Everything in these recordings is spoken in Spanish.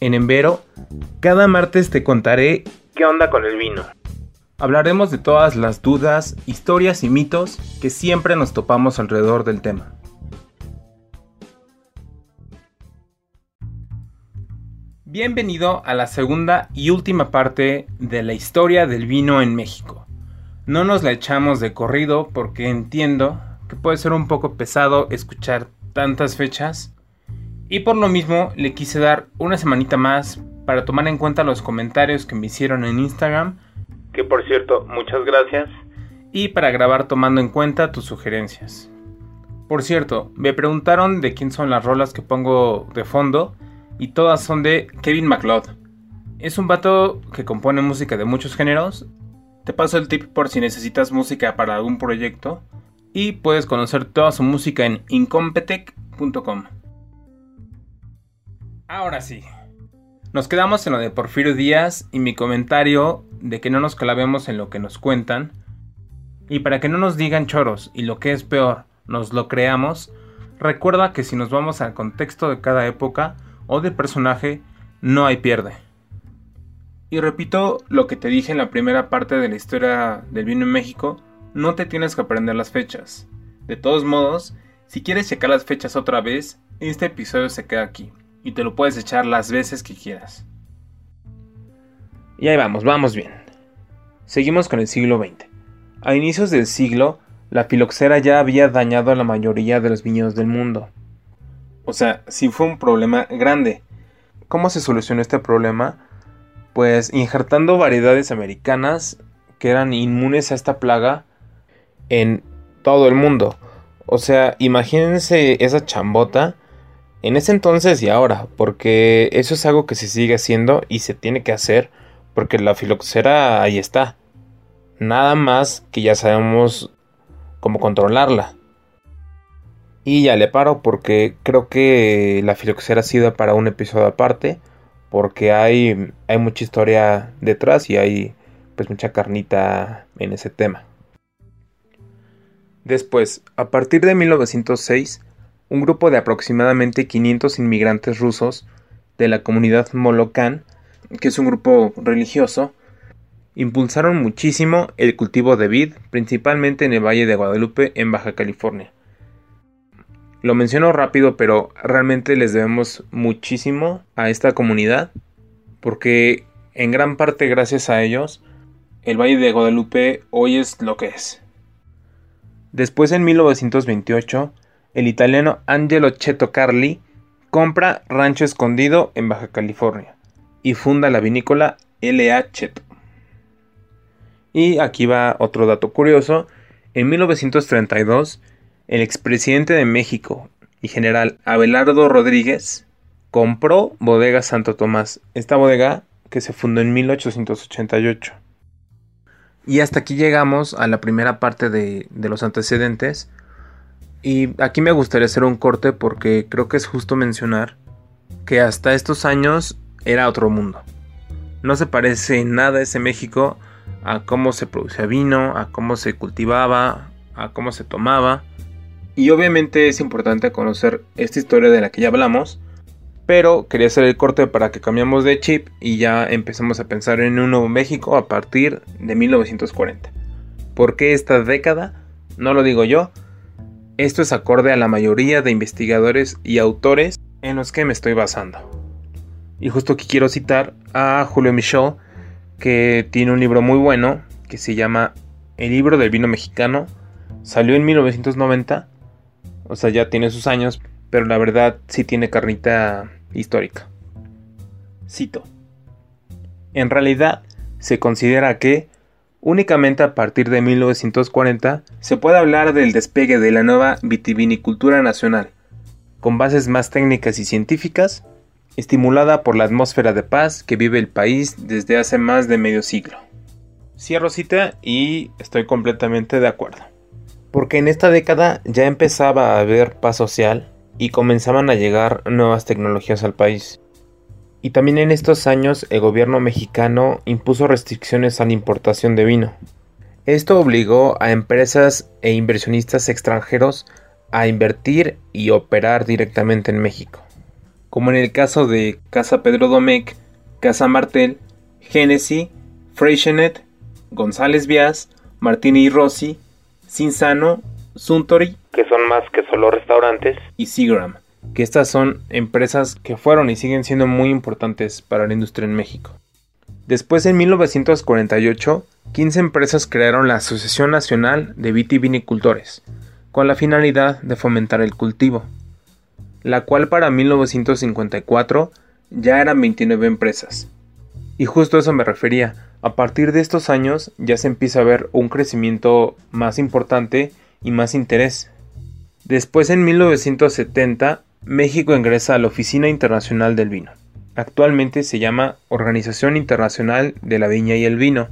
En Envero, cada martes te contaré qué onda con el vino. Hablaremos de todas las dudas, historias y mitos que siempre nos topamos alrededor del tema. Bienvenido a la segunda y última parte de la historia del vino en México. No nos la echamos de corrido porque entiendo que puede ser un poco pesado escuchar tantas fechas y por lo mismo le quise dar una semanita más para tomar en cuenta los comentarios que me hicieron en Instagram, que por cierto, muchas gracias, y para grabar tomando en cuenta tus sugerencias. Por cierto, me preguntaron de quién son las rolas que pongo de fondo y todas son de Kevin MacLeod. Es un vato que compone música de muchos géneros. Te paso el tip por si necesitas música para algún proyecto y puedes conocer toda su música en incompetech.com. Ahora sí. Nos quedamos en lo de Porfirio Díaz y mi comentario de que no nos clavemos en lo que nos cuentan. Y para que no nos digan choros y lo que es peor, nos lo creamos, recuerda que si nos vamos al contexto de cada época o de personaje, no hay pierde. Y repito lo que te dije en la primera parte de la historia del vino en México, no te tienes que aprender las fechas. De todos modos, si quieres checar las fechas otra vez, este episodio se queda aquí y te lo puedes echar las veces que quieras. Y ahí vamos, vamos bien. Seguimos con el siglo XX. A inicios del siglo, la filoxera ya había dañado a la mayoría de los viñedos del mundo. O sea, sí fue un problema grande. ¿Cómo se solucionó este problema? Pues injertando variedades americanas que eran inmunes a esta plaga en todo el mundo. O sea, imagínense esa chambota en ese entonces y ahora, porque eso es algo que se sigue haciendo y se tiene que hacer, porque la filoxera ahí está. Nada más que ya sabemos cómo controlarla. Y ya le paro porque creo que la filoxera ha sido para un episodio aparte, porque hay, hay mucha historia detrás y hay pues mucha carnita en ese tema. Después, a partir de 1906, un grupo de aproximadamente 500 inmigrantes rusos de la comunidad Molokan, que es un grupo religioso, impulsaron muchísimo el cultivo de vid, principalmente en el Valle de Guadalupe, en Baja California. Lo menciono rápido, pero realmente les debemos muchísimo a esta comunidad, porque en gran parte gracias a ellos, el Valle de Guadalupe hoy es lo que es. Después en 1928, el italiano Angelo Cheto Carli compra Rancho Escondido en Baja California y funda la vinícola L.A. Cheto. Y aquí va otro dato curioso. En 1932, el expresidente de México y general Abelardo Rodríguez compró Bodega Santo Tomás, esta bodega que se fundó en 1888. Y hasta aquí llegamos a la primera parte de, los antecedentes y aquí me gustaría hacer un corte porque creo que es justo mencionar que hasta estos años era otro mundo. No se parece nada ese México a cómo se producía vino, a cómo se cultivaba, a cómo se tomaba. Y obviamente es importante conocer esta historia de la que ya hablamos, pero quería hacer el corte para que cambiamos de chip y ya empecemos a pensar en un nuevo México a partir de 1940. ¿Por qué esta década? No lo digo yo, esto es acorde a la mayoría de investigadores y autores en los que me estoy basando. Y justo aquí quiero citar a Julio Michel, que tiene un libro muy bueno que se llama El libro del vino mexicano. Salió en 1990, o sea, ya tiene sus años, pero la verdad sí tiene carnita histórica. Cito. En realidad, se considera que Únicamente a partir de 1940 se puede hablar del despegue de la nueva vitivinicultura nacional, con bases más técnicas y científicas, estimulada por la atmósfera de paz que vive el país desde hace más de medio siglo. Cierro cita y estoy completamente de acuerdo. Porque en esta década ya empezaba a haber paz social y comenzaban a llegar nuevas tecnologías al país. Y también en estos años el gobierno mexicano impuso restricciones a la importación de vino. Esto obligó a empresas e inversionistas extranjeros a invertir y operar directamente en México, como en el caso de Casa Pedro Domecq, Casa Martel, Genesis, Freixenet, González Vías, Martini y Rossi, Cinzano, Suntory, que son más que solo restaurantes, y Seagram, que estas son empresas que fueron y siguen siendo muy importantes para la industria en México. Después, en 1948, 15 empresas crearon la Asociación Nacional de Vitivinicultores, con la finalidad de fomentar el cultivo, la cual para 1954 ya eran 29 empresas. Y justo a eso me refería, a partir de estos años ya se empieza a ver un crecimiento más importante y más interés. Después en 1970 México ingresa a la Oficina Internacional del Vino. Actualmente se llama Organización Internacional de la Viña y el Vino,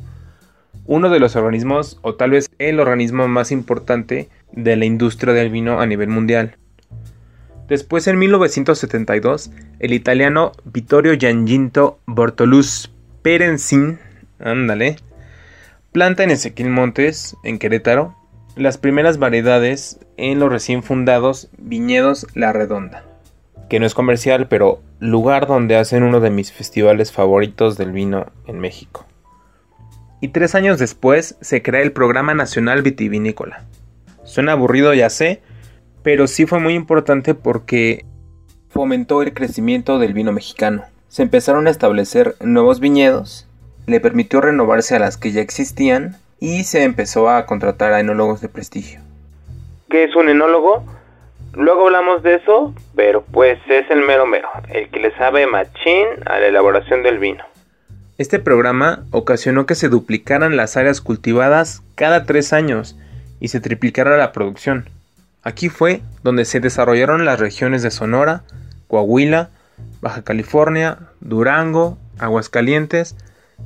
uno de los organismos o tal vez el organismo más importante de la industria del vino a nivel mundial. Después en 1972 el italiano Vittorio Gianginto Bortolus Perenzin, ándale, planta en Ezequiel Montes, en Querétaro, las primeras variedades en los recién fundados viñedos La Redonda, que no es comercial, pero lugar donde hacen uno de mis festivales favoritos del vino en México. Y tres años después se crea el Programa Nacional Vitivinícola. Suena aburrido, ya sé, pero sí fue muy importante porque fomentó el crecimiento del vino mexicano. Se empezaron a establecer nuevos viñedos, le permitió renovarse a las que ya existían y se empezó a contratar a enólogos de prestigio. ¿Qué es un enólogo? Luego hablamos de eso, pero pues es el mero mero, el que le sabe machín a la elaboración del vino. Este programa ocasionó que se duplicaran las áreas cultivadas cada tres años y se triplicara la producción. Aquí fue donde se desarrollaron las regiones de Sonora, Coahuila, Baja California, Durango, Aguascalientes,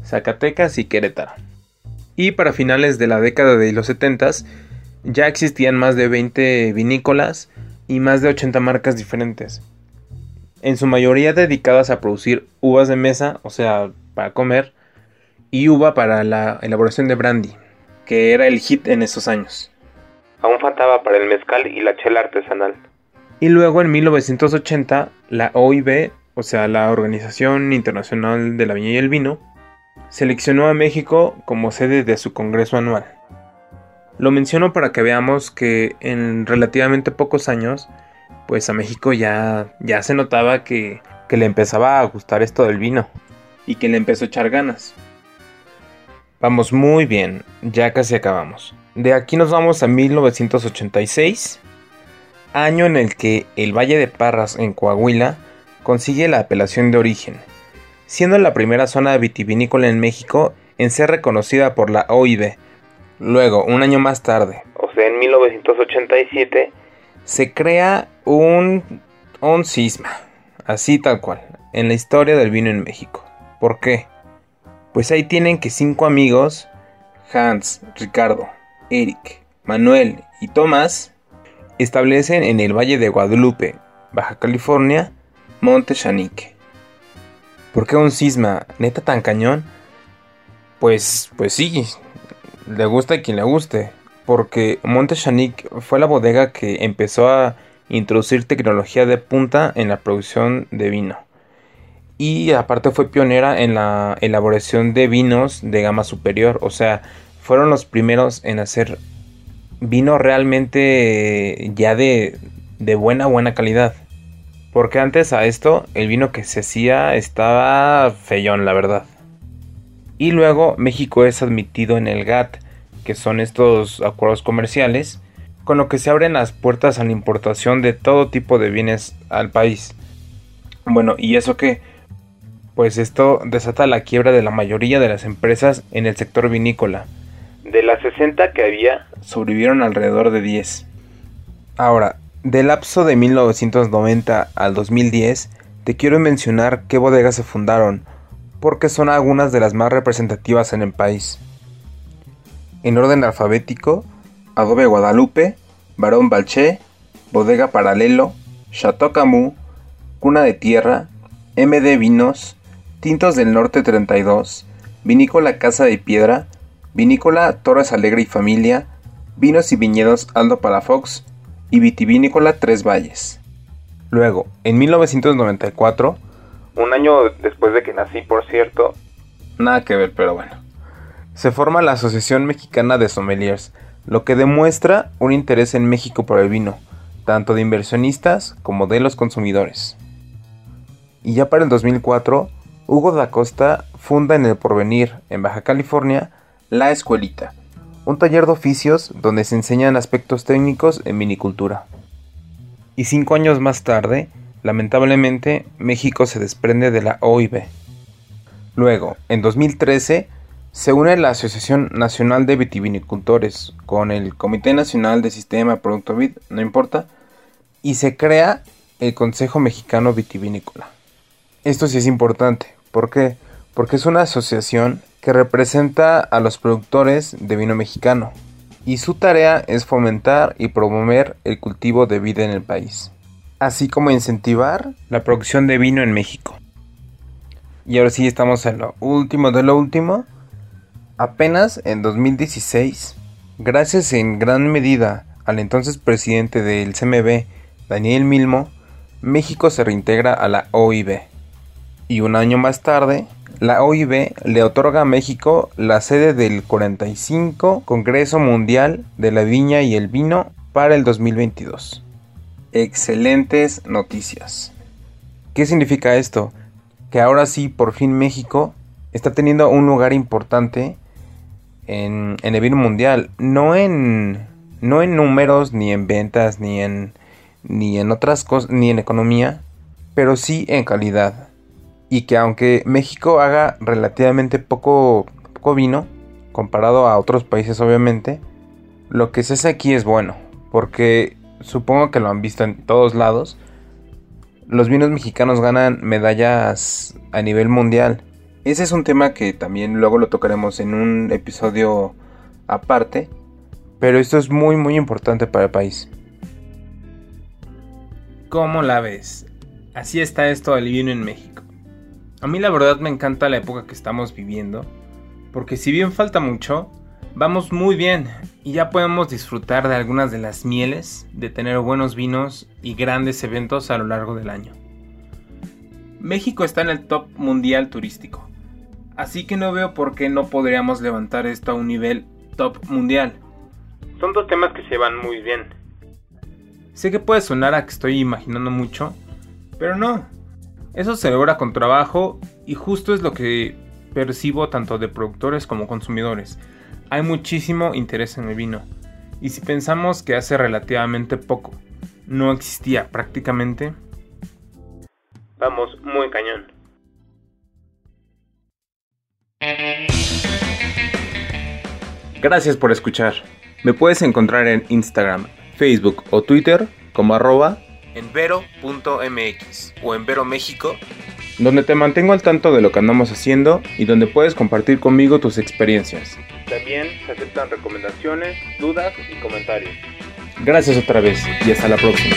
Zacatecas y Querétaro y para finales de la década de los 70 ya existían más de 20 vinícolas y más de 80 marcas diferentes, en su mayoría dedicadas a producir uvas de mesa, o sea, para comer, y uva para la elaboración de brandy, que era el hit en esos años. Aún faltaba para el mezcal y la chela artesanal. Y luego en 1980, la OIB, o sea, la Organización Internacional de la Viña y el Vino, seleccionó a México como sede de su Congreso anual. Lo menciono para que veamos que en relativamente pocos años, pues a México ya, ya se notaba que, que le empezaba a gustar esto del vino y que le empezó a echar ganas. Vamos muy bien, ya casi acabamos. De aquí nos vamos a 1986, año en el que el Valle de Parras en Coahuila consigue la apelación de origen siendo la primera zona vitivinícola en México en ser reconocida por la OIB. Luego, un año más tarde, o sea, en 1987, se crea un, un cisma, así tal cual, en la historia del vino en México. ¿Por qué? Pues ahí tienen que cinco amigos, Hans, Ricardo, Eric, Manuel y Tomás, establecen en el Valle de Guadalupe, Baja California, Monte Chanique ¿Por qué un cisma neta tan cañón? Pues, pues sí, le gusta a quien le guste. Porque Monte fue la bodega que empezó a introducir tecnología de punta en la producción de vino. Y aparte fue pionera en la elaboración de vinos de gama superior. O sea, fueron los primeros en hacer vino realmente ya de, de buena, buena calidad. Porque antes a esto, el vino que se hacía estaba feyón, la verdad. Y luego México es admitido en el GATT, que son estos acuerdos comerciales, con lo que se abren las puertas a la importación de todo tipo de bienes al país. Bueno, ¿y eso qué? Pues esto desata la quiebra de la mayoría de las empresas en el sector vinícola. De las 60 que había, sobrevivieron alrededor de 10. Ahora, del lapso de 1990 al 2010, te quiero mencionar qué bodegas se fundaron, porque son algunas de las más representativas en el país. En orden alfabético, Adobe Guadalupe, Barón Balché, Bodega Paralelo, Chateau Camus, Cuna de Tierra, MD Vinos, Tintos del Norte 32, Vinícola Casa de Piedra, Vinícola Torres Alegre y Familia, Vinos y Viñedos Aldo Palafox y Vitivinícola Tres Valles. Luego, en 1994, un año después de que nací, por cierto, nada que ver, pero bueno, se forma la Asociación Mexicana de Sommeliers, lo que demuestra un interés en México por el vino, tanto de inversionistas como de los consumidores. Y ya para el 2004, Hugo da Costa funda en el Porvenir, en Baja California, La Escuelita, un taller de oficios donde se enseñan aspectos técnicos en vinicultura. Y cinco años más tarde, lamentablemente, México se desprende de la OIB. Luego, en 2013, se une la Asociación Nacional de Vitivinicultores con el Comité Nacional de Sistema Producto Vid, no importa, y se crea el Consejo Mexicano Vitivinícola. Esto sí es importante, ¿por qué? Porque es una asociación que representa a los productores de vino mexicano y su tarea es fomentar y promover el cultivo de vida en el país, así como incentivar la producción de vino en México. Y ahora sí estamos en lo último de lo último. Apenas en 2016, gracias en gran medida al entonces presidente del CMB, Daniel Milmo, México se reintegra a la OIB. Y un año más tarde, la OIB le otorga a México la sede del 45 Congreso Mundial de la Viña y el Vino para el 2022. Excelentes noticias. ¿Qué significa esto? Que ahora sí, por fin México está teniendo un lugar importante en, el vino mundial. No en, no en números, ni en ventas, ni en, ni en otras cosas, ni en economía, pero sí en calidad y que aunque México haga relativamente poco, vino, comparado a otros países obviamente, lo que se hace aquí es bueno, porque supongo que lo han visto en todos lados, los vinos mexicanos ganan medallas a nivel mundial. Ese es un tema que también luego lo tocaremos en un episodio aparte, pero esto es muy muy importante para el país. ¿Cómo la ves? Así está esto del vino en México. A mí la verdad me encanta la época que estamos viviendo, porque si bien falta mucho, vamos muy bien y ya podemos disfrutar de algunas de las mieles de tener buenos vinos y grandes eventos a lo largo del año. México está en el top mundial turístico, así que no veo por qué no podríamos levantar esto a un nivel top mundial. Son dos temas que se van muy bien. Sé que puede sonar a que estoy imaginando mucho, pero no, eso se logra con trabajo y justo es lo que percibo tanto de productores como consumidores. Hay muchísimo interés en el vino. Y si pensamos que hace relativamente poco no existía prácticamente, vamos muy cañón. Gracias por escuchar. Me puedes encontrar en Instagram, Facebook o Twitter como arroba en vero.mx o en Vero México, donde te mantengo al tanto de lo que andamos haciendo y donde puedes compartir conmigo tus experiencias. También se aceptan recomendaciones, dudas y comentarios. Gracias otra vez y hasta la próxima.